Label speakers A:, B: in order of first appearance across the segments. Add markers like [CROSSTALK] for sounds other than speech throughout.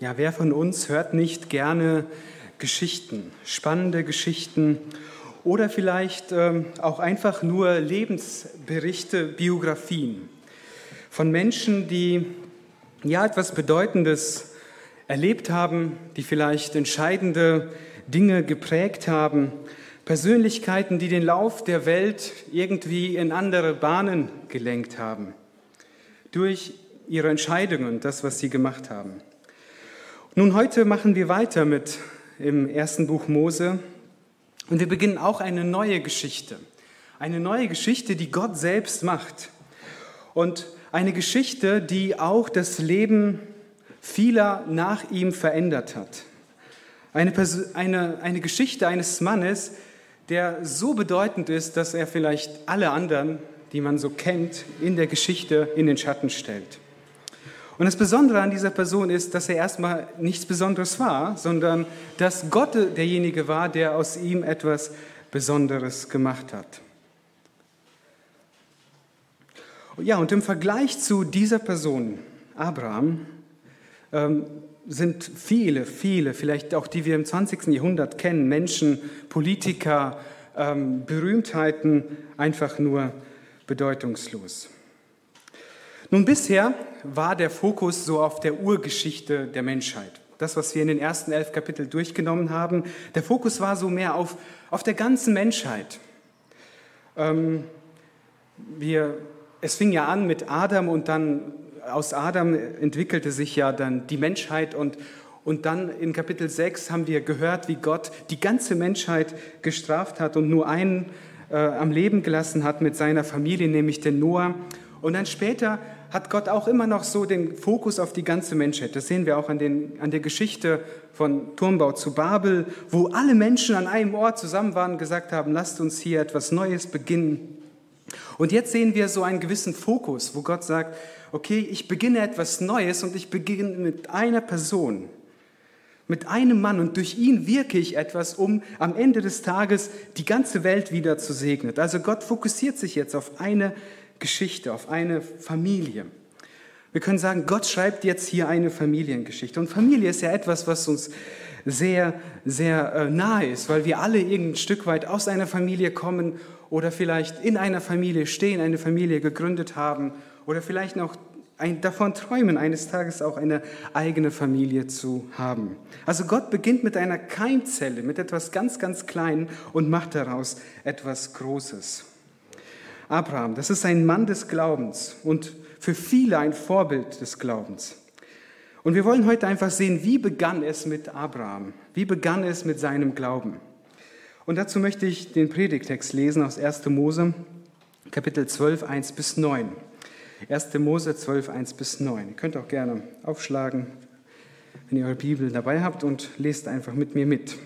A: Ja, wer von uns hört nicht gerne Geschichten, spannende Geschichten oder vielleicht ähm, auch einfach nur Lebensberichte, Biografien von Menschen, die ja etwas Bedeutendes erlebt haben, die vielleicht entscheidende Dinge geprägt haben, Persönlichkeiten, die den Lauf der Welt irgendwie in andere Bahnen gelenkt haben, durch ihre Entscheidungen, das, was sie gemacht haben. Nun, heute machen wir weiter mit im ersten Buch Mose und wir beginnen auch eine neue Geschichte. Eine neue Geschichte, die Gott selbst macht. Und eine Geschichte, die auch das Leben vieler nach ihm verändert hat. Eine, eine, eine Geschichte eines Mannes, der so bedeutend ist, dass er vielleicht alle anderen, die man so kennt, in der Geschichte in den Schatten stellt. Und das Besondere an dieser Person ist, dass er erstmal nichts Besonderes war, sondern dass Gott derjenige war, der aus ihm etwas Besonderes gemacht hat. Ja, und im Vergleich zu dieser Person, Abraham, ähm, sind viele, viele, vielleicht auch die wir im 20. Jahrhundert kennen, Menschen, Politiker, ähm, Berühmtheiten, einfach nur bedeutungslos. Nun, bisher war der Fokus so auf der Urgeschichte der Menschheit. Das, was wir in den ersten elf Kapiteln durchgenommen haben, der Fokus war so mehr auf, auf der ganzen Menschheit. Ähm, wir, es fing ja an mit Adam und dann aus Adam entwickelte sich ja dann die Menschheit und, und dann in Kapitel 6 haben wir gehört, wie Gott die ganze Menschheit gestraft hat und nur einen äh, am Leben gelassen hat mit seiner Familie, nämlich den Noah. Und dann später hat Gott auch immer noch so den Fokus auf die ganze Menschheit. Das sehen wir auch an, den, an der Geschichte von Turmbau zu Babel, wo alle Menschen an einem Ort zusammen waren und gesagt haben, lasst uns hier etwas Neues beginnen. Und jetzt sehen wir so einen gewissen Fokus, wo Gott sagt, okay, ich beginne etwas Neues und ich beginne mit einer Person, mit einem Mann und durch ihn wirke ich etwas, um am Ende des Tages die ganze Welt wieder zu segnen. Also Gott fokussiert sich jetzt auf eine Geschichte, auf eine Familie. Wir können sagen, Gott schreibt jetzt hier eine Familiengeschichte. Und Familie ist ja etwas, was uns sehr, sehr äh, nahe ist, weil wir alle irgendein Stück weit aus einer Familie kommen oder vielleicht in einer Familie stehen, eine Familie gegründet haben oder vielleicht noch davon träumen, eines Tages auch eine eigene Familie zu haben. Also Gott beginnt mit einer Keimzelle, mit etwas ganz, ganz Kleinen und macht daraus etwas Großes. Abraham, das ist ein Mann des Glaubens und für viele ein Vorbild des Glaubens. Und wir wollen heute einfach sehen, wie begann es mit Abraham? Wie begann es mit seinem Glauben? Und dazu möchte ich den Predigtext lesen aus 1. Mose, Kapitel 12, 1 bis 9. 1. Mose 12, 1 bis 9. Ihr könnt auch gerne aufschlagen, wenn ihr eure Bibel dabei habt und lest einfach mit mir mit.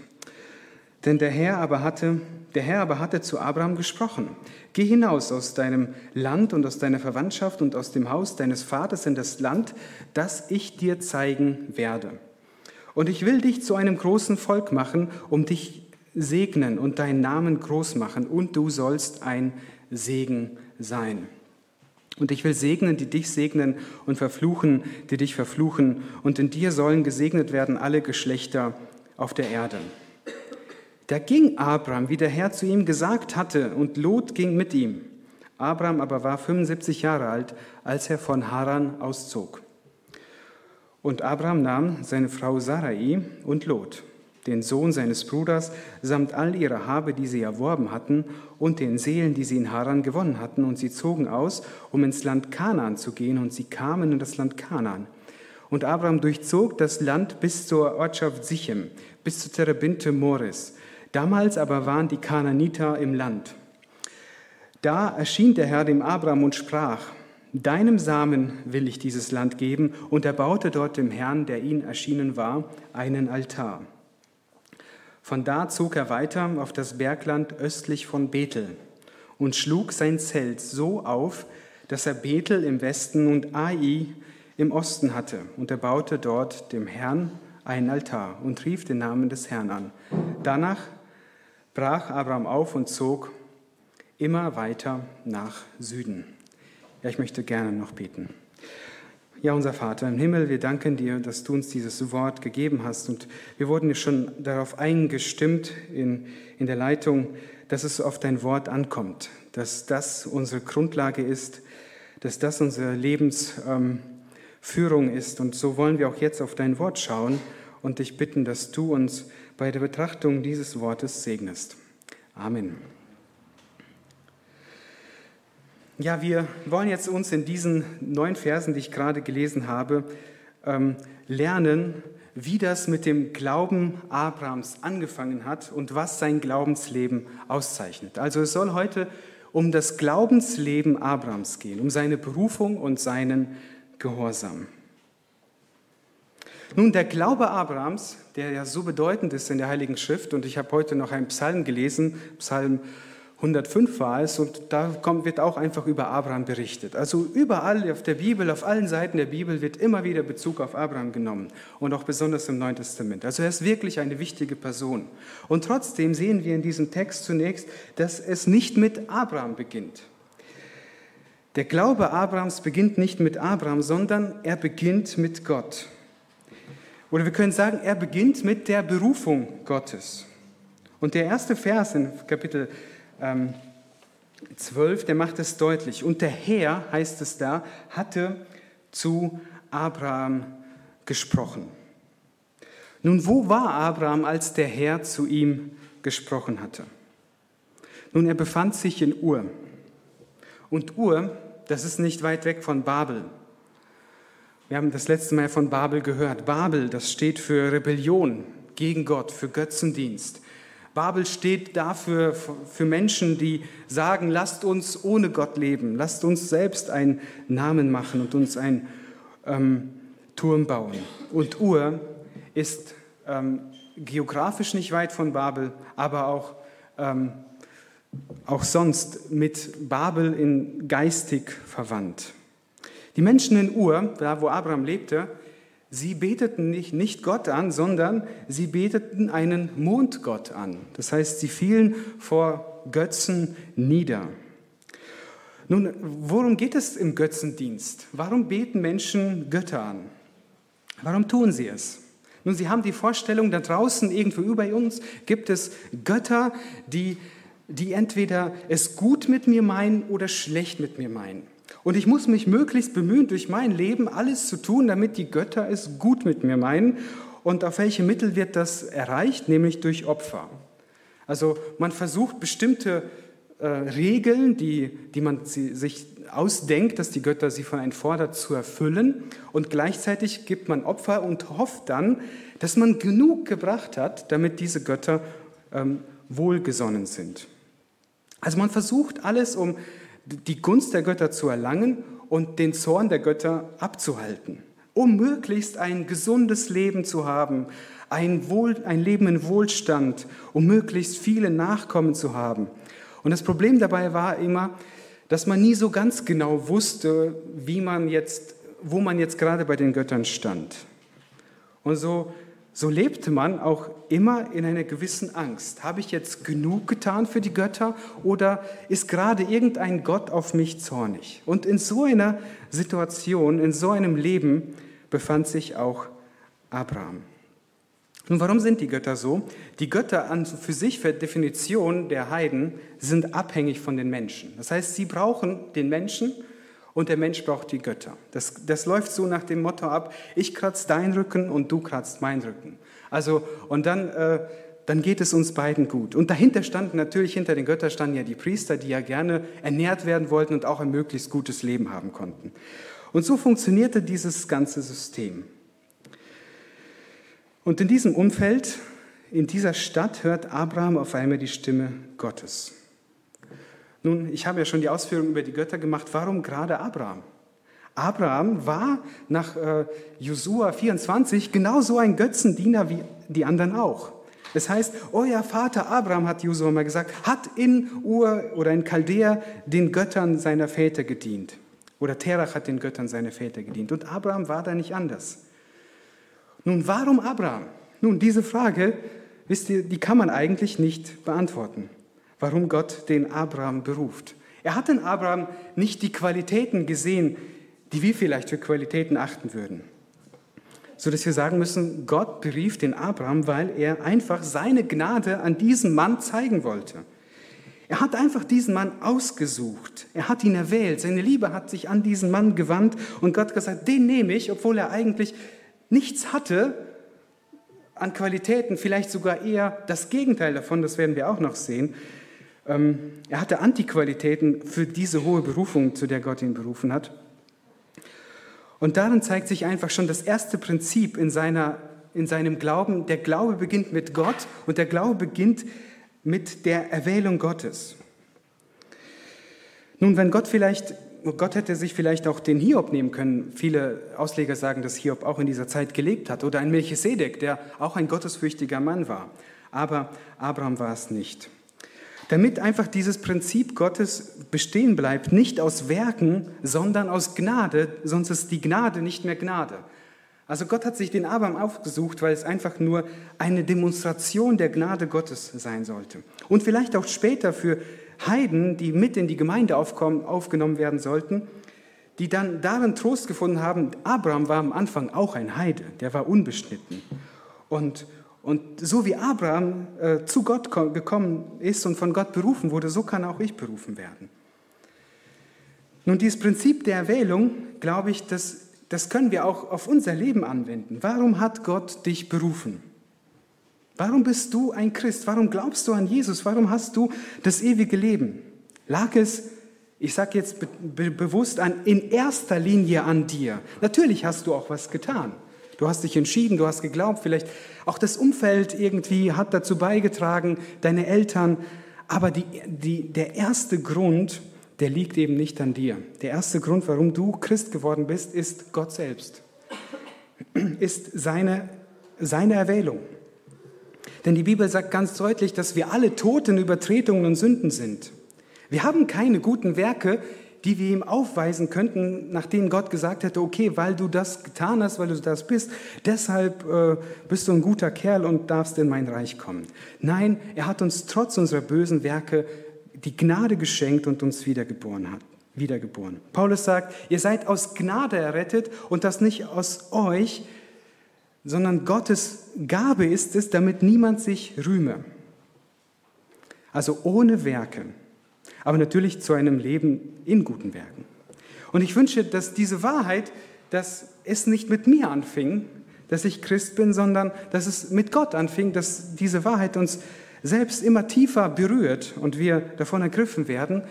A: Denn der Herr aber hatte, der Herr aber hatte zu Abraham gesprochen. Geh hinaus aus deinem Land und aus deiner Verwandtschaft und aus dem Haus deines Vaters in das Land, das ich dir zeigen werde. Und ich will dich zu einem großen Volk machen, um dich segnen und deinen Namen groß machen, und du sollst ein Segen sein. Und ich will segnen, die dich segnen, und verfluchen, die dich verfluchen, und in dir sollen gesegnet werden alle Geschlechter auf der Erde. Da ging Abraham, wie der Herr zu ihm gesagt hatte, und Lot ging mit ihm. Abraham aber war 75 Jahre alt, als er von Haran auszog. Und Abraham nahm seine Frau Sarai und Lot, den Sohn seines Bruders, samt all ihrer Habe, die sie erworben hatten, und den Seelen, die sie in Haran gewonnen hatten, und sie zogen aus, um ins Land Kanaan zu gehen, und sie kamen in das Land Kanaan. Und Abraham durchzog das Land bis zur Ortschaft Sichem, bis zu Terebinte Moris, Damals aber waren die Kananiter im Land. Da erschien der Herr dem Abraham und sprach, Deinem Samen will ich dieses Land geben, und er baute dort dem Herrn, der ihn erschienen war, einen Altar. Von da zog er weiter auf das Bergland östlich von Bethel und schlug sein Zelt so auf, dass er Bethel im Westen und Ai im Osten hatte. Und er baute dort dem Herrn einen Altar und rief den Namen des Herrn an. Danach brach Abraham auf und zog immer weiter nach Süden. Ja, ich möchte gerne noch beten. Ja, unser Vater im Himmel, wir danken dir, dass du uns dieses Wort gegeben hast. Und wir wurden ja schon darauf eingestimmt in, in der Leitung, dass es auf dein Wort ankommt, dass das unsere Grundlage ist, dass das unsere Lebensführung ähm, ist. Und so wollen wir auch jetzt auf dein Wort schauen und dich bitten, dass du uns bei der Betrachtung dieses Wortes segnest. Amen. Ja, wir wollen jetzt uns in diesen neun Versen, die ich gerade gelesen habe, ähm, lernen, wie das mit dem Glauben Abrahams angefangen hat und was sein Glaubensleben auszeichnet. Also es soll heute um das Glaubensleben Abrahams gehen, um seine Berufung und seinen Gehorsam. Nun, der Glaube Abrahams, der ja so bedeutend ist in der Heiligen Schrift, und ich habe heute noch einen Psalm gelesen, Psalm 105 war es, und da kommt, wird auch einfach über Abraham berichtet. Also überall auf der Bibel, auf allen Seiten der Bibel wird immer wieder Bezug auf Abraham genommen und auch besonders im Neuen Testament. Also er ist wirklich eine wichtige Person. Und trotzdem sehen wir in diesem Text zunächst, dass es nicht mit Abraham beginnt. Der Glaube Abrahams beginnt nicht mit Abraham, sondern er beginnt mit Gott. Oder wir können sagen, er beginnt mit der Berufung Gottes. Und der erste Vers in Kapitel ähm, 12, der macht es deutlich. Und der Herr, heißt es da, hatte zu Abraham gesprochen. Nun, wo war Abraham, als der Herr zu ihm gesprochen hatte? Nun, er befand sich in Ur. Und Ur, das ist nicht weit weg von Babel. Wir haben das letzte Mal von Babel gehört. Babel, das steht für Rebellion gegen Gott, für Götzendienst. Babel steht dafür für Menschen, die sagen, lasst uns ohne Gott leben, lasst uns selbst einen Namen machen und uns einen ähm, Turm bauen. Und Ur ist ähm, geografisch nicht weit von Babel, aber auch, ähm, auch sonst mit Babel in geistig verwandt. Die Menschen in Ur, da wo Abraham lebte, Sie beteten nicht, nicht Gott an, sondern sie beteten einen Mondgott an. Das heißt, sie fielen vor Götzen nieder. Nun, worum geht es im Götzendienst? Warum beten Menschen Götter an? Warum tun sie es? Nun, sie haben die Vorstellung, da draußen irgendwo über uns gibt es Götter, die, die entweder es gut mit mir meinen oder schlecht mit mir meinen. Und ich muss mich möglichst bemühen, durch mein Leben alles zu tun, damit die Götter es gut mit mir meinen. Und auf welche Mittel wird das erreicht? Nämlich durch Opfer. Also man versucht bestimmte äh, Regeln, die, die man sich ausdenkt, dass die Götter sie von einem fordert, zu erfüllen. Und gleichzeitig gibt man Opfer und hofft dann, dass man genug gebracht hat, damit diese Götter ähm, wohlgesonnen sind. Also man versucht alles, um die Gunst der Götter zu erlangen und den Zorn der Götter abzuhalten, um möglichst ein gesundes Leben zu haben, ein, Wohl, ein Leben in Wohlstand, um möglichst viele Nachkommen zu haben. Und das Problem dabei war immer, dass man nie so ganz genau wusste, wie man jetzt, wo man jetzt gerade bei den Göttern stand. Und so so lebte man auch immer in einer gewissen Angst. Habe ich jetzt genug getan für die Götter oder ist gerade irgendein Gott auf mich zornig? Und in so einer Situation, in so einem Leben befand sich auch Abraham. Nun, warum sind die Götter so? Die Götter an für sich, per Definition der Heiden, sind abhängig von den Menschen. Das heißt, sie brauchen den Menschen und der Mensch braucht die Götter. Das, das läuft so nach dem Motto ab, ich kratze deinen Rücken und du kratzt meinen Rücken. Also, und dann, äh, dann geht es uns beiden gut. Und dahinter standen natürlich, hinter den Göttern standen ja die Priester, die ja gerne ernährt werden wollten und auch ein möglichst gutes Leben haben konnten. Und so funktionierte dieses ganze System. Und in diesem Umfeld, in dieser Stadt, hört Abraham auf einmal die Stimme Gottes. Nun, ich habe ja schon die Ausführungen über die Götter gemacht. Warum gerade Abraham? Abraham war nach äh, Josua 24 genauso ein Götzendiener wie die anderen auch. Das heißt, euer Vater Abraham, hat Josua mal gesagt, hat in Ur oder in Chaldea den Göttern seiner Väter gedient. Oder Terach hat den Göttern seiner Väter gedient. Und Abraham war da nicht anders. Nun, warum Abraham? Nun, diese Frage, wisst ihr, die kann man eigentlich nicht beantworten warum Gott den Abraham beruft. Er hat in Abraham nicht die Qualitäten gesehen, die wir vielleicht für Qualitäten achten würden. So dass wir sagen müssen, Gott berief den Abraham, weil er einfach seine Gnade an diesem Mann zeigen wollte. Er hat einfach diesen Mann ausgesucht. Er hat ihn erwählt. Seine Liebe hat sich an diesen Mann gewandt und Gott gesagt, den nehme ich, obwohl er eigentlich nichts hatte an Qualitäten, vielleicht sogar eher das Gegenteil davon, das werden wir auch noch sehen. Ähm, er hatte Antiqualitäten für diese hohe Berufung, zu der Gott ihn berufen hat. Und darin zeigt sich einfach schon das erste Prinzip in, seiner, in seinem Glauben. Der Glaube beginnt mit Gott und der Glaube beginnt mit der Erwählung Gottes. Nun, wenn Gott vielleicht, Gott hätte sich vielleicht auch den Hiob nehmen können. Viele Ausleger sagen, dass Hiob auch in dieser Zeit gelebt hat. Oder ein Melchisedek, der auch ein gottesfürchtiger Mann war. Aber Abraham war es nicht. Damit einfach dieses Prinzip Gottes bestehen bleibt, nicht aus Werken, sondern aus Gnade, sonst ist die Gnade nicht mehr Gnade. Also Gott hat sich den Abraham aufgesucht, weil es einfach nur eine Demonstration der Gnade Gottes sein sollte. Und vielleicht auch später für Heiden, die mit in die Gemeinde aufgenommen werden sollten, die dann darin Trost gefunden haben, Abraham war am Anfang auch ein Heide, der war unbeschnitten. Und, und so wie Abraham äh, zu Gott gekommen ist und von Gott berufen wurde, so kann auch ich berufen werden. Nun, dieses Prinzip der Erwählung, glaube ich, das das können wir auch auf unser Leben anwenden. Warum hat Gott dich berufen? Warum bist du ein Christ? Warum glaubst du an Jesus? Warum hast du das ewige Leben? Lag es, ich sage jetzt be be bewusst an, in erster Linie an dir? Natürlich hast du auch was getan. Du hast dich entschieden, du hast geglaubt, vielleicht auch das Umfeld irgendwie hat dazu beigetragen, deine Eltern. Aber die, die, der erste Grund, der liegt eben nicht an dir. Der erste Grund, warum du Christ geworden bist, ist Gott selbst, ist seine, seine Erwählung. Denn die Bibel sagt ganz deutlich, dass wir alle Toten Übertretungen und Sünden sind. Wir haben keine guten Werke, die wir ihm aufweisen könnten, nachdem Gott gesagt hätte, okay, weil du das getan hast, weil du das bist, deshalb äh, bist du ein guter Kerl und darfst in mein Reich kommen. Nein, er hat uns trotz unserer bösen Werke die Gnade geschenkt und uns wiedergeboren hat. Wiedergeboren. Paulus sagt, ihr seid aus Gnade errettet und das nicht aus euch, sondern Gottes Gabe ist es, damit niemand sich rühme. Also ohne Werke, aber natürlich zu einem Leben in guten Werken. Und ich wünsche, dass diese Wahrheit, dass es nicht mit mir anfing, dass ich Christ bin, sondern dass es mit Gott anfing, dass diese Wahrheit uns selbst immer tiefer berührt und wir davon ergriffen werden,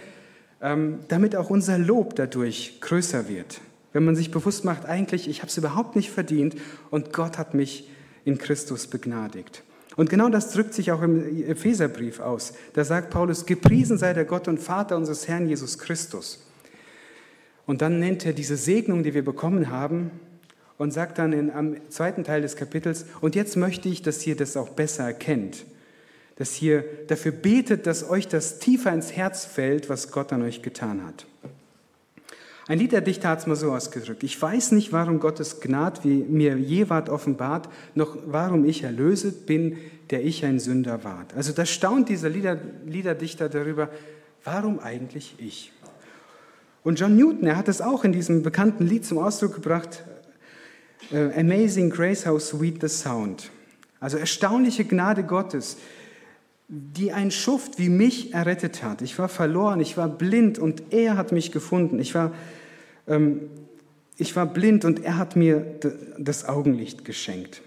A: ähm, damit auch unser Lob dadurch größer wird. Wenn man sich bewusst macht, eigentlich, ich habe es überhaupt nicht verdient und Gott hat mich in Christus begnadigt. Und genau das drückt sich auch im Epheserbrief aus. Da sagt Paulus, gepriesen sei der Gott und Vater unseres Herrn Jesus Christus. Und dann nennt er diese Segnung, die wir bekommen haben, und sagt dann in, am zweiten Teil des Kapitels, und jetzt möchte ich, dass ihr das auch besser erkennt dass ihr dafür betet, dass euch das tiefer ins Herz fällt, was Gott an euch getan hat. Ein Liederdichter hat es mal so ausgedrückt. Ich weiß nicht, warum Gottes Gnad wie mir je ward offenbart, noch warum ich erlöset bin, der ich ein Sünder ward. Also da staunt dieser Lieder, Liederdichter darüber, warum eigentlich ich? Und John Newton, er hat es auch in diesem bekannten Lied zum Ausdruck gebracht, äh, Amazing Grace, how sweet the sound. Also erstaunliche Gnade Gottes, die ein Schuft wie mich errettet hat. Ich war verloren, ich war blind und er hat mich gefunden. Ich war, ähm, ich war blind und er hat mir das Augenlicht geschenkt.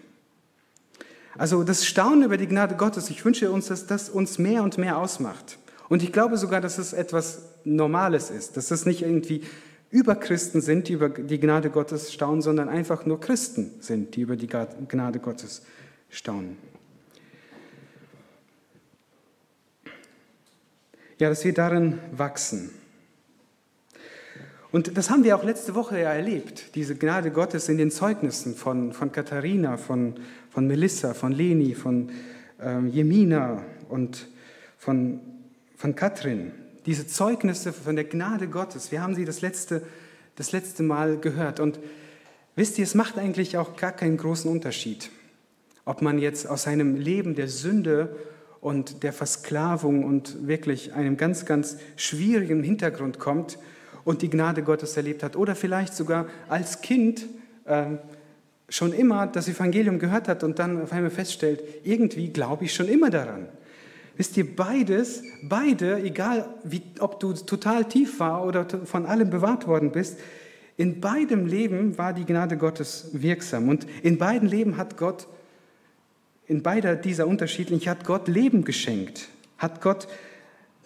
A: Also das Staunen über die Gnade Gottes, ich wünsche uns, dass das uns mehr und mehr ausmacht. Und ich glaube sogar, dass es etwas Normales ist, dass es nicht irgendwie Überchristen sind, die über die Gnade Gottes staunen, sondern einfach nur Christen sind, die über die Gnade Gottes staunen. Ja, dass wir darin wachsen. Und das haben wir auch letzte Woche ja erlebt, diese Gnade Gottes in den Zeugnissen von, von Katharina, von, von Melissa, von Leni, von ähm, Jemina und von, von Katrin. Diese Zeugnisse von der Gnade Gottes, wir haben sie das letzte, das letzte Mal gehört. Und wisst ihr, es macht eigentlich auch gar keinen großen Unterschied, ob man jetzt aus seinem Leben der Sünde und der Versklavung und wirklich einem ganz, ganz schwierigen Hintergrund kommt und die Gnade Gottes erlebt hat oder vielleicht sogar als Kind äh, schon immer das Evangelium gehört hat und dann auf einmal feststellt, irgendwie glaube ich schon immer daran. Wisst ihr, beides, beide, egal wie, ob du total tief war oder von allem bewahrt worden bist, in beidem Leben war die Gnade Gottes wirksam. Und in beiden Leben hat Gott, in beider dieser unterschiedlichen, hat Gott Leben geschenkt, hat Gott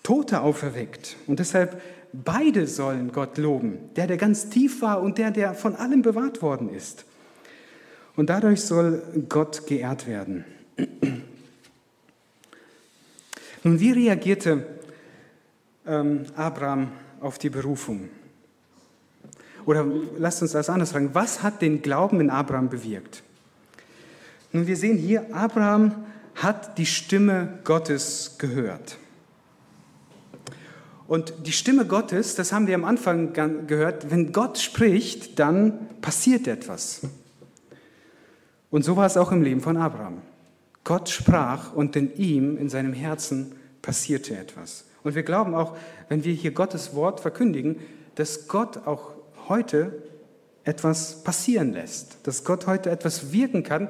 A: Tote auferweckt. Und deshalb, beide sollen Gott loben. Der, der ganz tief war und der, der von allem bewahrt worden ist. Und dadurch soll Gott geehrt werden. [CLEARS THROAT] Nun, wie reagierte ähm, Abraham auf die Berufung? Oder lasst uns das anders fragen, was hat den Glauben in Abraham bewirkt? Nun, wir sehen hier, Abraham hat die Stimme Gottes gehört. Und die Stimme Gottes, das haben wir am Anfang gehört, wenn Gott spricht, dann passiert etwas. Und so war es auch im Leben von Abraham. Gott sprach und in ihm, in seinem Herzen, passierte etwas. Und wir glauben auch, wenn wir hier Gottes Wort verkündigen, dass Gott auch heute etwas passieren lässt, dass Gott heute etwas wirken kann,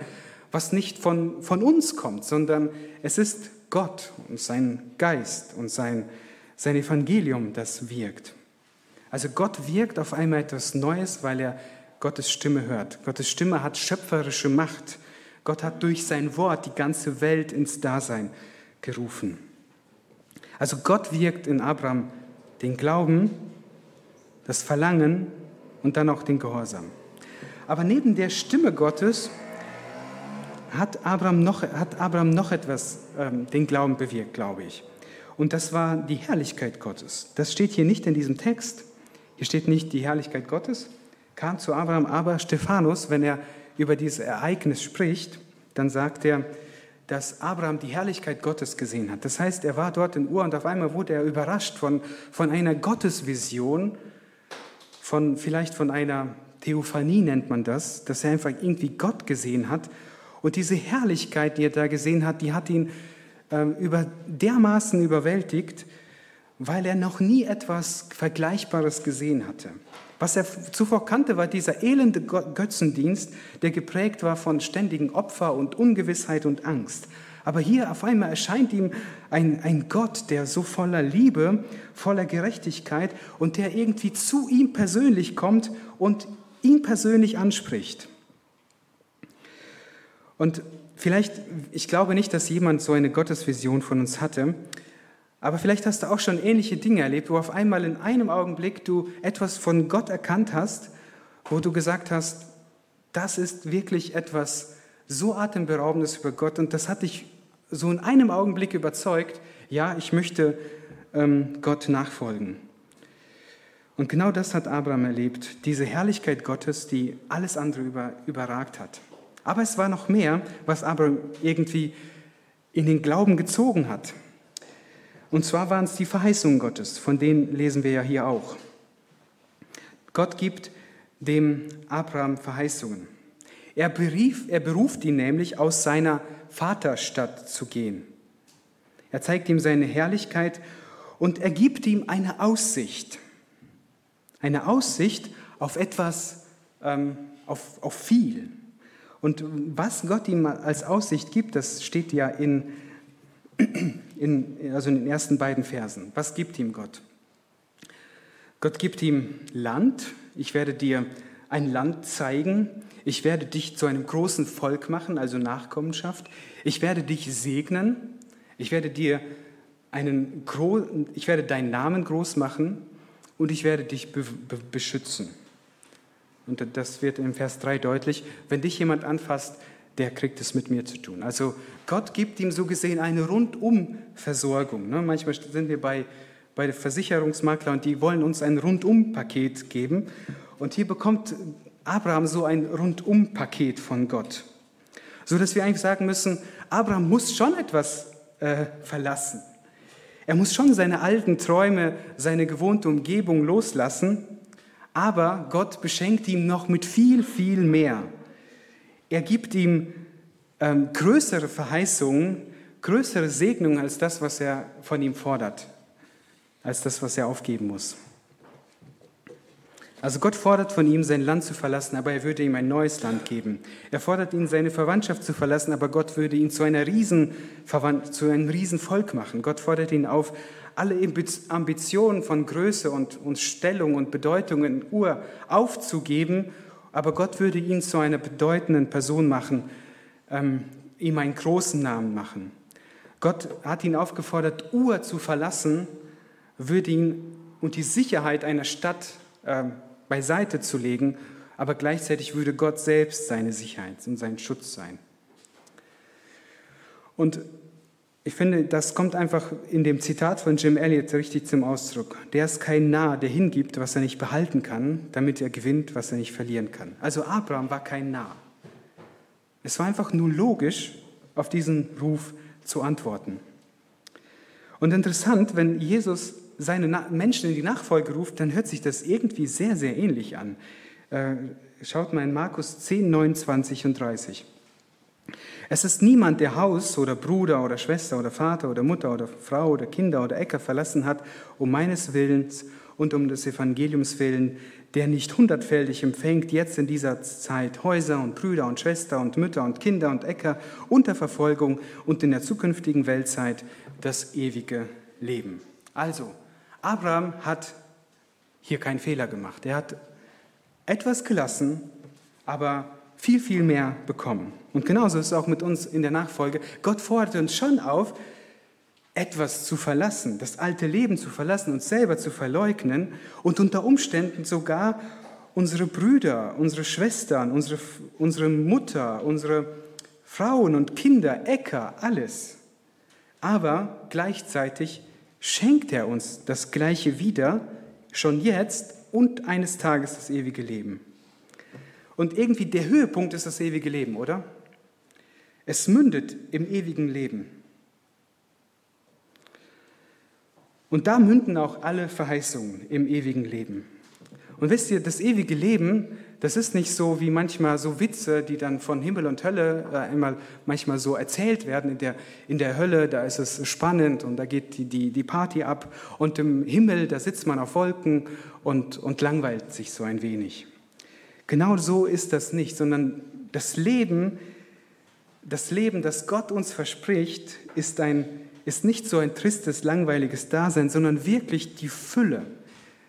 A: was nicht von, von uns kommt, sondern es ist Gott und sein Geist und sein, sein Evangelium, das wirkt. Also Gott wirkt auf einmal etwas Neues, weil er Gottes Stimme hört. Gottes Stimme hat schöpferische Macht. Gott hat durch sein Wort die ganze Welt ins Dasein gerufen. Also Gott wirkt in Abraham den Glauben, das Verlangen und dann auch den Gehorsam. Aber neben der Stimme Gottes hat Abraham noch, hat Abraham noch etwas, ähm, den Glauben bewirkt, glaube ich. Und das war die Herrlichkeit Gottes. Das steht hier nicht in diesem Text. Hier steht nicht die Herrlichkeit Gottes, kam zu Abraham, aber Stephanus, wenn er über dieses Ereignis spricht, dann sagt er, dass Abraham die Herrlichkeit Gottes gesehen hat. Das heißt, er war dort in Ur und auf einmal wurde er überrascht von, von einer Gottesvision, von, vielleicht von einer Theophanie nennt man das, dass er einfach irgendwie Gott gesehen hat. Und diese Herrlichkeit, die er da gesehen hat, die hat ihn äh, über, dermaßen überwältigt, weil er noch nie etwas Vergleichbares gesehen hatte. Was er zuvor kannte, war dieser elende Götzendienst, der geprägt war von ständigen Opfer und Ungewissheit und Angst. Aber hier auf einmal erscheint ihm ein, ein Gott, der so voller Liebe, voller Gerechtigkeit und der irgendwie zu ihm persönlich kommt und ihn persönlich anspricht. Und vielleicht, ich glaube nicht, dass jemand so eine Gottesvision von uns hatte, aber vielleicht hast du auch schon ähnliche Dinge erlebt, wo auf einmal in einem Augenblick du etwas von Gott erkannt hast, wo du gesagt hast, das ist wirklich etwas so atemberaubendes über Gott und das hat dich so in einem Augenblick überzeugt, ja, ich möchte ähm, Gott nachfolgen. Und genau das hat Abraham erlebt, diese Herrlichkeit Gottes, die alles andere über, überragt hat. Aber es war noch mehr, was Abraham irgendwie in den Glauben gezogen hat. Und zwar waren es die Verheißungen Gottes, von denen lesen wir ja hier auch. Gott gibt dem Abraham Verheißungen. Er, berief, er beruft ihn nämlich, aus seiner Vaterstadt zu gehen. Er zeigt ihm seine Herrlichkeit und er gibt ihm eine Aussicht. Eine Aussicht auf etwas, ähm, auf, auf viel. Und was Gott ihm als Aussicht gibt, das steht ja in in, also in den ersten beiden Versen. Was gibt ihm Gott? Gott gibt ihm Land. Ich werde dir ein Land zeigen. Ich werde dich zu einem großen Volk machen, also Nachkommenschaft. Ich werde dich segnen. Ich werde dir einen, ich werde deinen Namen groß machen und ich werde dich be be beschützen. Und das wird im Vers 3 deutlich. Wenn dich jemand anfasst, der kriegt es mit mir zu tun. Also Gott gibt ihm so gesehen eine Rundumversorgung. Ne? Manchmal sind wir bei, bei der Versicherungsmakler und die wollen uns ein Rundumpaket geben. Und hier bekommt Abraham so ein Rundumpaket von Gott. So dass wir eigentlich sagen müssen, Abraham muss schon etwas äh, verlassen. Er muss schon seine alten Träume, seine gewohnte Umgebung loslassen, aber Gott beschenkt ihn noch mit viel, viel mehr. Er gibt ihm ähm, größere Verheißungen, größere Segnungen als das, was er von ihm fordert, als das, was er aufgeben muss. Also Gott fordert von ihm, sein Land zu verlassen, aber er würde ihm ein neues Land geben. Er fordert ihn, seine Verwandtschaft zu verlassen, aber Gott würde ihn zu, einer Riesen, zu einem Riesenvolk machen. Gott fordert ihn auf, alle Ambitionen von Größe und, und Stellung und Bedeutung in Ur aufzugeben, aber Gott würde ihn zu einer bedeutenden Person machen, ähm, ihm einen großen Namen machen. Gott hat ihn aufgefordert, Ur zu verlassen, würde ihn und die Sicherheit einer Stadt ähm, beiseite zu legen, aber gleichzeitig würde Gott selbst seine Sicherheit und sein Schutz sein. Und ich finde, das kommt einfach in dem Zitat von Jim Elliot richtig zum Ausdruck. Der ist kein Narr, der hingibt, was er nicht behalten kann, damit er gewinnt, was er nicht verlieren kann. Also Abraham war kein Narr. Es war einfach nur logisch, auf diesen Ruf zu antworten. Und interessant, wenn Jesus seine Menschen in die Nachfolge ruft, dann hört sich das irgendwie sehr, sehr ähnlich an. Äh, schaut mal in Markus 10, 29 und 30. Es ist niemand, der Haus oder Bruder oder Schwester oder Vater oder Mutter oder Frau oder Kinder oder Äcker verlassen hat, um meines Willens und um des Evangeliums willen, der nicht hundertfältig empfängt jetzt in dieser Zeit Häuser und Brüder und Schwester und Mütter und Kinder und Äcker unter Verfolgung und in der zukünftigen Weltzeit das ewige Leben. Also, Abraham hat hier keinen Fehler gemacht. Er hat etwas gelassen, aber viel, viel mehr bekommen. Und genauso ist es auch mit uns in der Nachfolge. Gott fordert uns schon auf, etwas zu verlassen, das alte Leben zu verlassen, uns selber zu verleugnen und unter Umständen sogar unsere Brüder, unsere Schwestern, unsere, unsere Mutter, unsere Frauen und Kinder, Äcker, alles. Aber gleichzeitig schenkt er uns das Gleiche wieder, schon jetzt und eines Tages das ewige Leben. Und irgendwie der Höhepunkt ist das ewige Leben, oder? Es mündet im ewigen Leben. Und da münden auch alle Verheißungen im ewigen Leben. Und wisst ihr, das ewige Leben, das ist nicht so wie manchmal so Witze, die dann von Himmel und Hölle äh, einmal manchmal so erzählt werden. In der, in der Hölle, da ist es spannend und da geht die, die, die Party ab. Und im Himmel, da sitzt man auf Wolken und, und langweilt sich so ein wenig. Genau so ist das nicht, sondern das Leben, das Leben, das Gott uns verspricht, ist, ein, ist nicht so ein tristes, langweiliges Dasein, sondern wirklich die Fülle.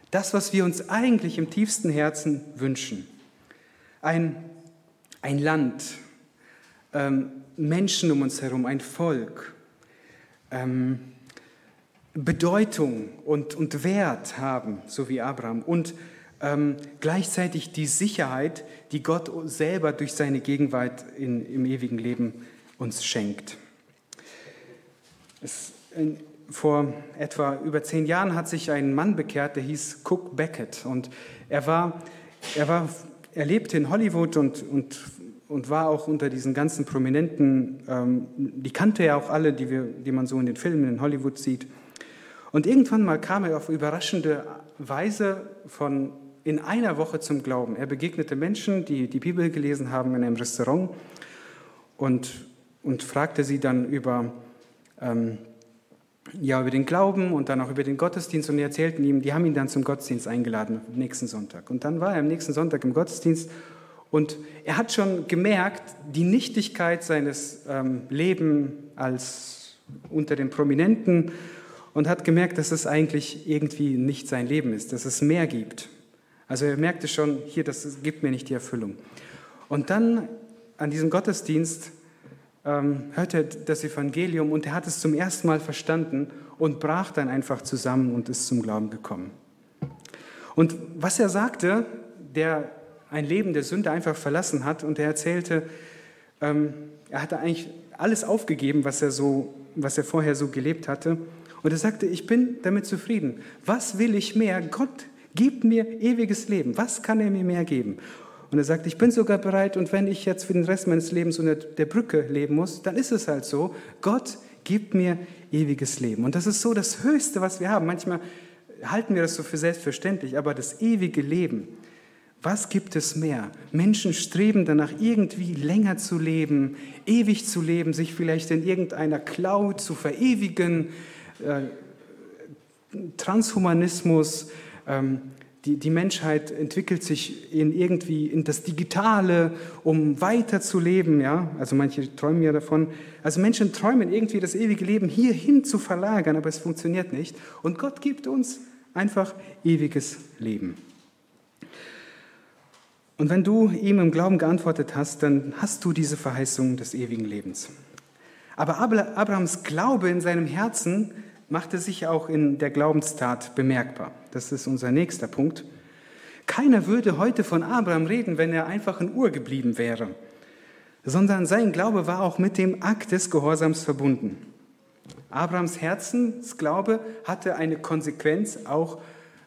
A: Das, was wir uns eigentlich im tiefsten Herzen wünschen. Ein, ein Land, ähm, Menschen um uns herum, ein Volk, ähm, Bedeutung und, und Wert haben, so wie Abraham. Und ähm, gleichzeitig die Sicherheit, die Gott selber durch seine Gegenwart in, im ewigen Leben uns schenkt. Es, in, vor etwa über zehn Jahren hat sich ein Mann bekehrt, der hieß Cook Beckett. Und er, war, er, war, er lebte in Hollywood und, und, und war auch unter diesen ganzen Prominenten, ähm, die kannte er auch alle, die, wir, die man so in den Filmen in Hollywood sieht. Und irgendwann mal kam er auf überraschende Weise von in einer Woche zum Glauben. Er begegnete Menschen, die die Bibel gelesen haben in einem Restaurant und, und fragte sie dann über, ähm, ja, über den Glauben und dann auch über den Gottesdienst und die erzählten ihm, die haben ihn dann zum Gottesdienst eingeladen am nächsten Sonntag. Und dann war er am nächsten Sonntag im Gottesdienst und er hat schon gemerkt, die Nichtigkeit seines ähm, Lebens als unter den Prominenten und hat gemerkt, dass es eigentlich irgendwie nicht sein Leben ist, dass es mehr gibt. Also er merkte schon, hier, das gibt mir nicht die Erfüllung. Und dann an diesem Gottesdienst ähm, hörte er das Evangelium und er hat es zum ersten Mal verstanden und brach dann einfach zusammen und ist zum Glauben gekommen. Und was er sagte, der ein Leben der Sünde einfach verlassen hat und er erzählte, ähm, er hatte eigentlich alles aufgegeben, was er, so, was er vorher so gelebt hatte. Und er sagte, ich bin damit zufrieden. Was will ich mehr? Gott Gib mir ewiges Leben. Was kann er mir mehr geben? Und er sagt, ich bin sogar bereit und wenn ich jetzt für den Rest meines Lebens unter der Brücke leben muss, dann ist es halt so. Gott gibt mir ewiges Leben. Und das ist so das Höchste, was wir haben. Manchmal halten wir das so für selbstverständlich, aber das ewige Leben, was gibt es mehr? Menschen streben danach, irgendwie länger zu leben, ewig zu leben, sich vielleicht in irgendeiner Cloud zu verewigen, äh, Transhumanismus, die, die Menschheit entwickelt sich in irgendwie in das Digitale, um weiterzuleben. Ja? Also manche träumen ja davon. Also Menschen träumen irgendwie das ewige Leben hierhin zu verlagern, aber es funktioniert nicht. Und Gott gibt uns einfach ewiges Leben. Und wenn du ihm im Glauben geantwortet hast, dann hast du diese Verheißung des ewigen Lebens. Aber Abrahams Glaube in seinem Herzen machte sich auch in der Glaubenstat bemerkbar. Das ist unser nächster Punkt. Keiner würde heute von Abraham reden, wenn er einfach in Ur geblieben wäre, sondern sein Glaube war auch mit dem Akt des Gehorsams verbunden. Abrahams Herzensglaube hatte eine Konsequenz auch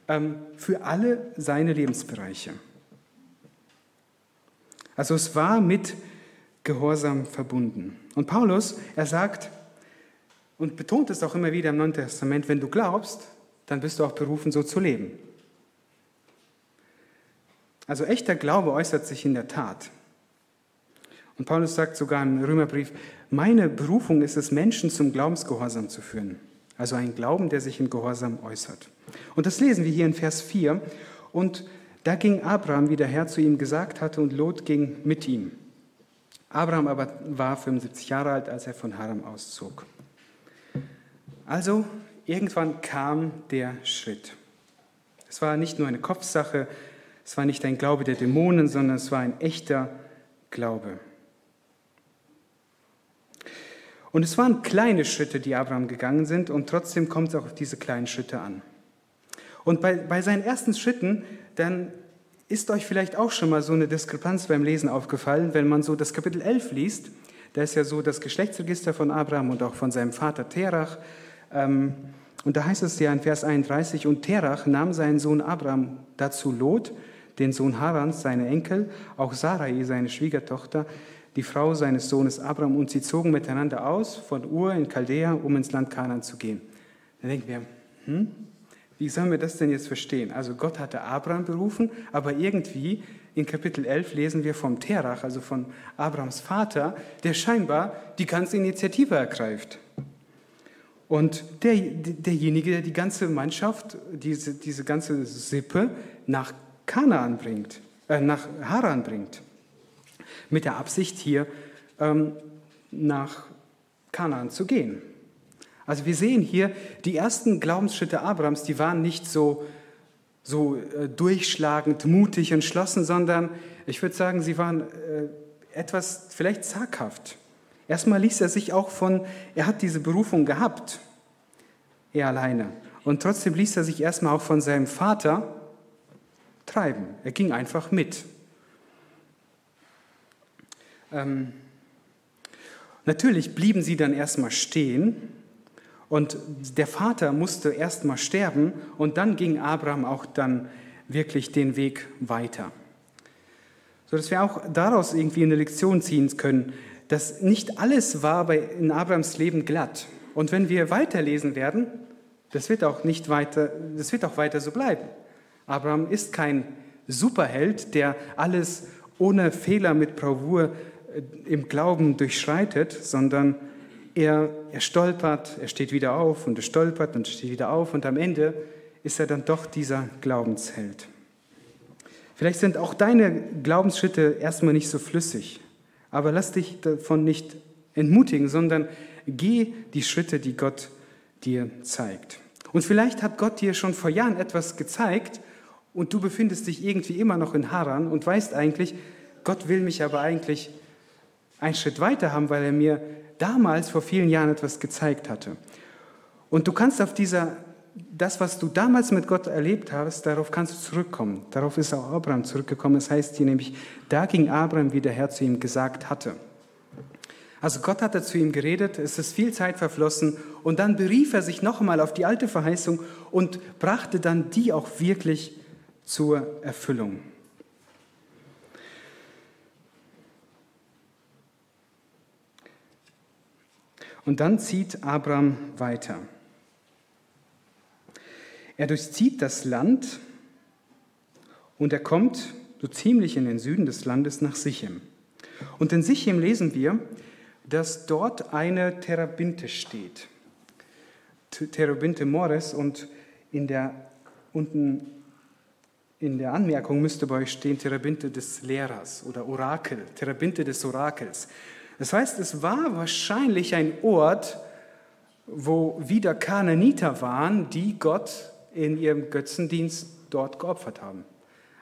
A: ähm, für alle seine Lebensbereiche. Also es war mit Gehorsam verbunden. Und Paulus, er sagt, und betont es auch immer wieder im Neuen Testament, wenn du glaubst, dann bist du auch berufen, so zu leben. Also echter Glaube äußert sich in der Tat. Und Paulus sagt sogar im Römerbrief, meine Berufung ist es, Menschen zum Glaubensgehorsam zu führen. Also ein Glauben, der sich in Gehorsam äußert. Und das lesen wir hier in Vers 4. Und da ging Abraham, wie der Herr zu ihm gesagt hatte, und Lot ging mit ihm. Abraham aber war 75 Jahre alt, als er von Haram auszog. Also irgendwann kam der Schritt. Es war nicht nur eine Kopfsache, es war nicht ein Glaube der Dämonen, sondern es war ein echter Glaube. Und es waren kleine Schritte, die Abraham gegangen sind, und trotzdem kommt es auch auf diese kleinen Schritte an. Und bei, bei seinen ersten Schritten, dann ist euch vielleicht auch schon mal so eine Diskrepanz beim Lesen aufgefallen, wenn man so das Kapitel 11 liest. Da ist ja so das Geschlechtsregister von Abraham und auch von seinem Vater Terach. Ähm, und da heißt es ja in Vers 31, und Terach nahm seinen Sohn Abraham dazu Lot, den Sohn Harans, seine Enkel, auch Sarai, seine Schwiegertochter, die Frau seines Sohnes Abraham, und sie zogen miteinander aus von Ur in Chaldea, um ins Land Kanaan zu gehen. Da denken wir, hm, wie sollen wir das denn jetzt verstehen? Also Gott hatte Abraham berufen, aber irgendwie in Kapitel 11 lesen wir vom Terach, also von Abrahams Vater, der scheinbar die ganze Initiative ergreift. Und der, derjenige, der die ganze Mannschaft, diese, diese ganze Sippe nach Kanaan bringt, äh, nach Haran bringt. Mit der Absicht hier ähm, nach Kanaan zu gehen. Also wir sehen hier, die ersten Glaubensschritte Abrahams, die waren nicht so, so äh, durchschlagend, mutig, entschlossen, sondern ich würde sagen, sie waren äh, etwas vielleicht zaghaft. Erstmal ließ er sich auch von, er hat diese Berufung gehabt, er alleine. Und trotzdem ließ er sich erstmal auch von seinem Vater treiben. Er ging einfach mit. Ähm, natürlich blieben sie dann erstmal stehen und der Vater musste erstmal sterben und dann ging Abraham auch dann wirklich den Weg weiter. So dass wir auch daraus irgendwie eine Lektion ziehen können, dass nicht alles war in Abrahams Leben glatt. Und wenn wir weiterlesen werden, das wird auch nicht weiter, das wird auch weiter so bleiben. Abraham ist kein Superheld, der alles ohne Fehler mit Bravour äh, im Glauben durchschreitet, sondern er, er stolpert, er steht wieder auf und er stolpert und steht wieder auf und am Ende ist er dann doch dieser Glaubensheld. Vielleicht sind auch deine Glaubensschritte erstmal nicht so flüssig. Aber lass dich davon nicht entmutigen, sondern geh die Schritte, die Gott dir zeigt. Und vielleicht hat Gott dir schon vor Jahren etwas gezeigt und du befindest dich irgendwie immer noch in Haran und weißt eigentlich, Gott will mich aber eigentlich einen Schritt weiter haben, weil er mir damals vor vielen Jahren etwas gezeigt hatte. Und du kannst auf dieser, das, was du damals mit Gott erlebt hast, darauf kannst du zurückkommen. Darauf ist auch Abraham zurückgekommen. Das heißt hier nämlich, da ging Abraham, wie der Herr zu ihm gesagt hatte. Also Gott hatte zu ihm geredet, es ist viel Zeit verflossen und dann berief er sich noch einmal auf die alte Verheißung und brachte dann die auch wirklich zur Erfüllung. Und dann zieht Abraham weiter. Er durchzieht das Land und er kommt so ziemlich in den Süden des Landes nach Sichem. Und in Sichem lesen wir, dass dort eine Terabinte steht. Terabinte Mores und in der unten in der Anmerkung müsste bei euch stehen Terebinte des Lehrers oder Orakel, Terebinte des Orakels. Das heißt, es war wahrscheinlich ein Ort, wo wieder Kananiter waren, die Gott in ihrem Götzendienst dort geopfert haben.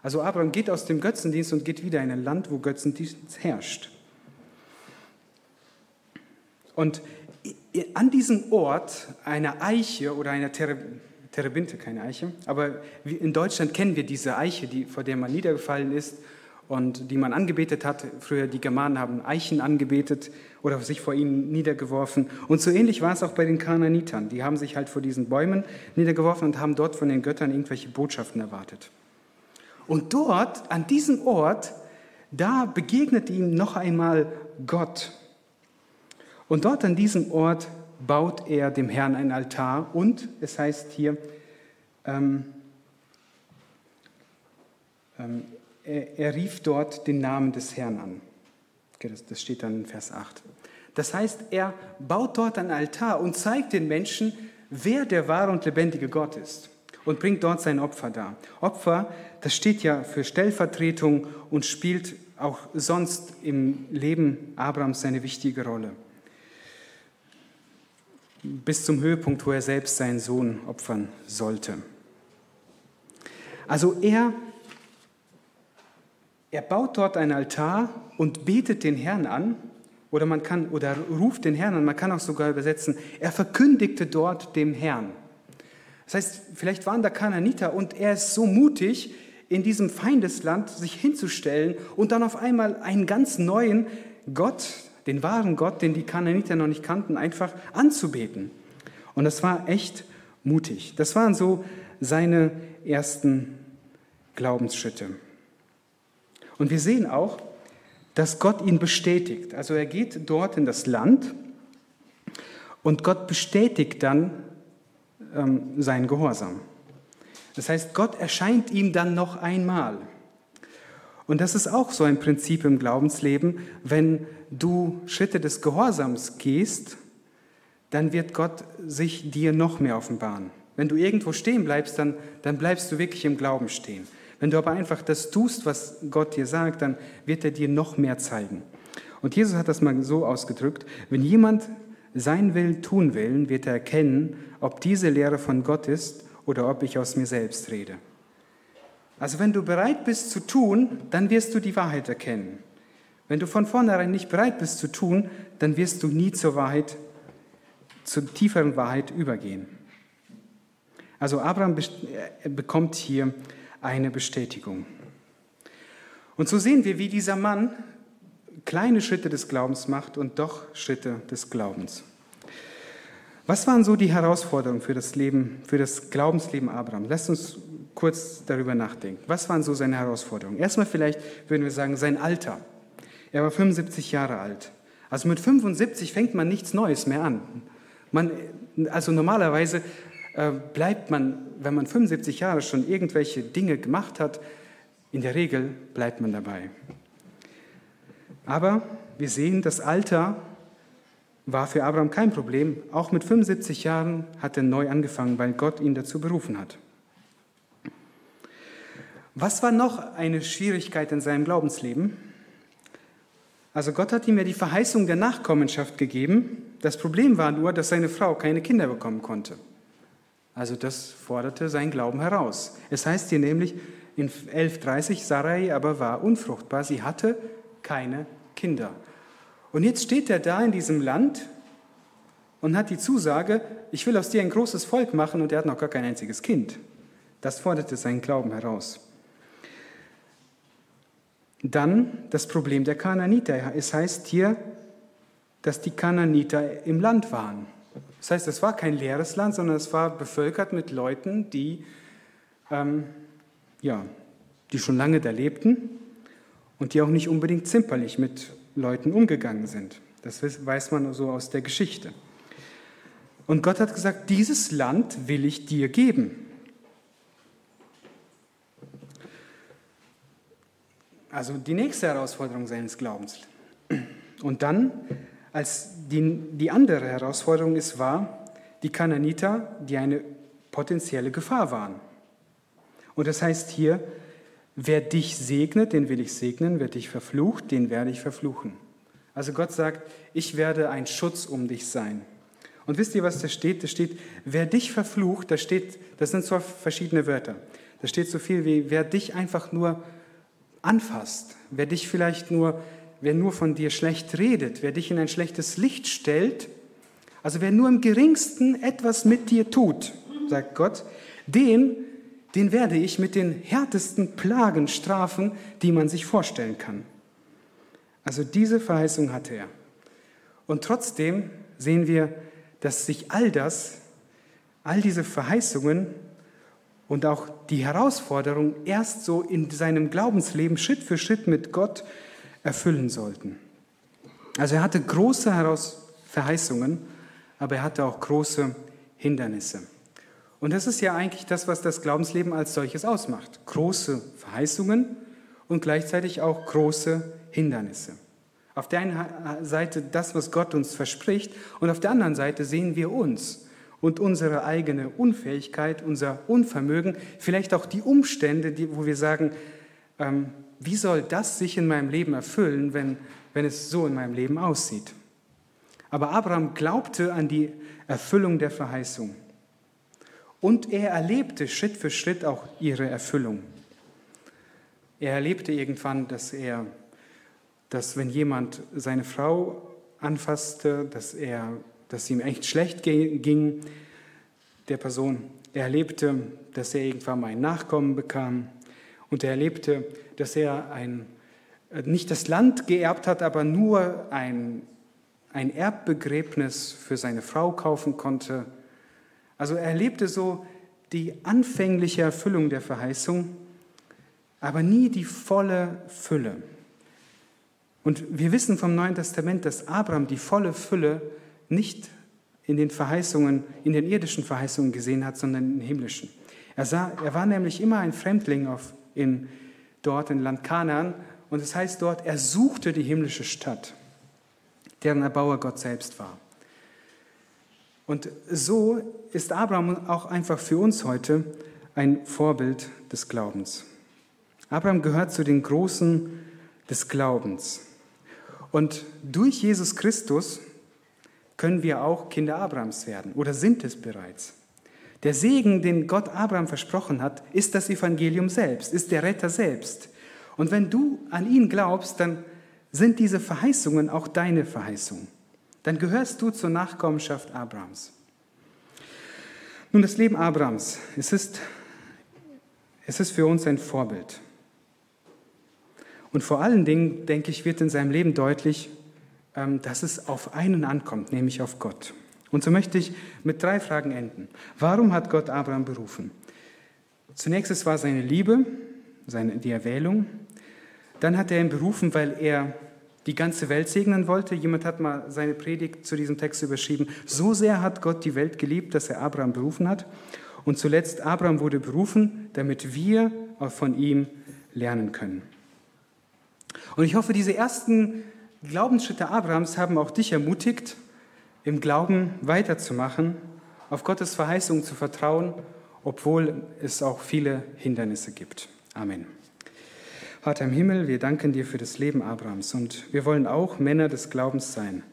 A: Also Abraham geht aus dem Götzendienst und geht wieder in ein Land, wo Götzendienst herrscht. Und an diesem Ort einer Eiche oder einer Terebinte, keine Eiche, aber in Deutschland kennen wir diese Eiche, die, vor der man niedergefallen ist und die man angebetet hat. Früher die Germanen haben Eichen angebetet oder sich vor ihnen niedergeworfen. Und so ähnlich war es auch bei den Kananitern. Die haben sich halt vor diesen Bäumen niedergeworfen und haben dort von den Göttern irgendwelche Botschaften erwartet. Und dort, an diesem Ort, da begegnet ihm noch einmal Gott. Und dort an diesem Ort baut er dem Herrn ein Altar und es heißt hier, ähm, ähm, er, er, rief dort den Namen des Herrn an. Das, steht dann in Vers 8. Das heißt, er baut dort ein Altar und zeigt den Menschen, wer der wahre und lebendige Gott ist und bringt dort sein Opfer dar. Opfer, das steht ja für Stellvertretung und spielt auch sonst im Leben Abrahams seine wichtige Rolle bis zum Höhepunkt, wo er selbst seinen Sohn opfern sollte. Also er, er baut dort ein Altar und betet den Herrn an, oder man kann, oder ruft den Herrn an, man kann auch sogar übersetzen, er verkündigte dort dem Herrn. Das heißt, vielleicht waren da Kananiter und er ist so mutig, in diesem Feindesland sich hinzustellen und dann auf einmal einen ganz neuen Gott, den wahren Gott, den die Kananiter noch nicht kannten, einfach anzubeten. Und das war echt mutig. Das waren so seine ersten Glaubensschritte. Und wir sehen auch, dass Gott ihn bestätigt. Also er geht dort in das Land und Gott bestätigt dann ähm, seinen Gehorsam. Das heißt, Gott erscheint ihm dann noch einmal. Und das ist auch so ein Prinzip im Glaubensleben. Wenn du Schritte des Gehorsams gehst, dann wird Gott sich dir noch mehr offenbaren. Wenn du irgendwo stehen bleibst, dann, dann bleibst du wirklich im Glauben stehen. Wenn du aber einfach das tust, was Gott dir sagt, dann wird er dir noch mehr zeigen. Und Jesus hat das mal so ausgedrückt, wenn jemand sein Willen tun will, wird er erkennen, ob diese Lehre von Gott ist oder ob ich aus mir selbst rede. Also wenn du bereit bist zu tun, dann wirst du die Wahrheit erkennen. Wenn du von vornherein nicht bereit bist zu tun, dann wirst du nie zur Wahrheit, zur tieferen Wahrheit übergehen. Also Abraham bekommt hier eine Bestätigung. Und so sehen wir, wie dieser Mann kleine Schritte des Glaubens macht und doch Schritte des Glaubens. Was waren so die Herausforderungen für das Leben, für das Glaubensleben Abraham? Lasst uns kurz darüber nachdenken. Was waren so seine Herausforderungen? Erstmal vielleicht würden wir sagen, sein Alter. Er war 75 Jahre alt. Also mit 75 fängt man nichts Neues mehr an. Man, also normalerweise bleibt man, wenn man 75 Jahre schon irgendwelche Dinge gemacht hat, in der Regel bleibt man dabei. Aber wir sehen, das Alter war für Abraham kein Problem. Auch mit 75 Jahren hat er neu angefangen, weil Gott ihn dazu berufen hat. Was war noch eine Schwierigkeit in seinem Glaubensleben? Also Gott hat ihm ja die Verheißung der Nachkommenschaft gegeben. Das Problem war nur, dass seine Frau keine Kinder bekommen konnte. Also das forderte sein Glauben heraus. Es heißt hier nämlich in 11.30, Sarai aber war unfruchtbar, sie hatte keine Kinder. Und jetzt steht er da in diesem Land und hat die Zusage, ich will aus dir ein großes Volk machen und er hat noch gar kein einziges Kind. Das forderte seinen Glauben heraus. Dann das Problem der Kananiter. Es heißt hier, dass die Kananiter im Land waren. Das heißt, es war kein leeres Land, sondern es war bevölkert mit Leuten, die, ähm, ja, die schon lange da lebten und die auch nicht unbedingt zimperlich mit Leuten umgegangen sind. Das weiß man so aus der Geschichte. Und Gott hat gesagt, dieses Land will ich dir geben. Also die nächste Herausforderung seines Glaubens. Und dann, als die, die andere Herausforderung ist, war die Kananiter, die eine potenzielle Gefahr waren. Und das heißt hier, wer dich segnet, den will ich segnen, wer dich verflucht, den werde ich verfluchen. Also Gott sagt, ich werde ein Schutz um dich sein. Und wisst ihr, was da steht? Da steht, wer dich verflucht, da steht, das sind zwar verschiedene Wörter. Da steht so viel wie, wer dich einfach nur anfasst, wer dich vielleicht nur, wer nur von dir schlecht redet, wer dich in ein schlechtes Licht stellt, also wer nur im geringsten etwas mit dir tut, sagt Gott, den, den werde ich mit den härtesten Plagen strafen, die man sich vorstellen kann. Also diese Verheißung hatte er. Und trotzdem sehen wir, dass sich all das, all diese Verheißungen und auch die Herausforderungen erst so in seinem Glaubensleben Schritt für Schritt mit Gott erfüllen sollten. Also er hatte große Verheißungen, aber er hatte auch große Hindernisse. Und das ist ja eigentlich das, was das Glaubensleben als solches ausmacht. Große Verheißungen und gleichzeitig auch große Hindernisse. Auf der einen Seite das, was Gott uns verspricht, und auf der anderen Seite sehen wir uns und unsere eigene Unfähigkeit, unser Unvermögen, vielleicht auch die Umstände, die, wo wir sagen, ähm, wie soll das sich in meinem Leben erfüllen, wenn, wenn es so in meinem Leben aussieht. Aber Abraham glaubte an die Erfüllung der Verheißung. Und er erlebte Schritt für Schritt auch ihre Erfüllung. Er erlebte irgendwann, dass er dass wenn jemand seine Frau anfasste, dass, er, dass ihm echt schlecht ging, der Person. Er erlebte, dass er irgendwann mal ein Nachkommen bekam. Und er erlebte, dass er ein, nicht das Land geerbt hat, aber nur ein, ein Erbbegräbnis für seine Frau kaufen konnte. Also er erlebte so die anfängliche Erfüllung der Verheißung, aber nie die volle Fülle. Und wir wissen vom Neuen Testament, dass Abraham die volle Fülle nicht in den Verheißungen, in den irdischen Verheißungen gesehen hat, sondern in den himmlischen. Er, sah, er war nämlich immer ein Fremdling auf, in, dort in Land Kanaan und es das heißt dort, er suchte die himmlische Stadt, deren Erbauer Gott selbst war. Und so ist Abraham auch einfach für uns heute ein Vorbild des Glaubens. Abraham gehört zu den Großen des Glaubens. Und durch Jesus Christus können wir auch Kinder Abrahams werden oder sind es bereits. Der Segen, den Gott Abraham versprochen hat, ist das Evangelium selbst, ist der Retter selbst. Und wenn du an ihn glaubst, dann sind diese Verheißungen auch deine Verheißungen. Dann gehörst du zur Nachkommenschaft Abrahams. Nun, das Leben Abrahams, es ist, es ist für uns ein Vorbild. Und vor allen Dingen, denke ich, wird in seinem Leben deutlich, ähm, dass es auf einen ankommt, nämlich auf Gott. Und so möchte ich mit drei Fragen enden. Warum hat Gott Abraham berufen? Zunächst es war seine Liebe, seine, die Erwählung. Dann hat er ihn berufen, weil er die ganze Welt segnen wollte. Jemand hat mal seine Predigt zu diesem Text überschrieben. So sehr hat Gott die Welt geliebt, dass er Abraham berufen hat. Und zuletzt, Abraham wurde berufen, damit wir von ihm lernen können. Und ich hoffe, diese ersten Glaubensschritte Abrahams haben auch dich ermutigt, im Glauben weiterzumachen, auf Gottes Verheißung zu vertrauen, obwohl es auch viele Hindernisse gibt. Amen. Vater im Himmel, wir danken dir für das Leben Abrahams und wir wollen auch Männer des Glaubens sein.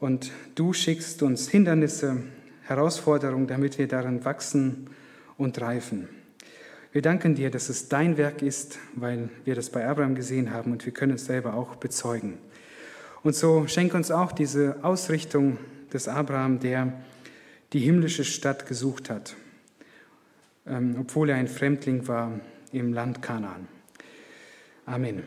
A: Und du schickst uns Hindernisse, Herausforderungen, damit wir darin wachsen und reifen. Wir danken dir, dass es dein Werk ist, weil wir das bei Abraham gesehen haben und wir können es selber auch bezeugen. Und so schenk uns auch diese Ausrichtung des Abraham, der die himmlische Stadt gesucht hat, ähm, obwohl er ein Fremdling war im Land Kanaan. Amen.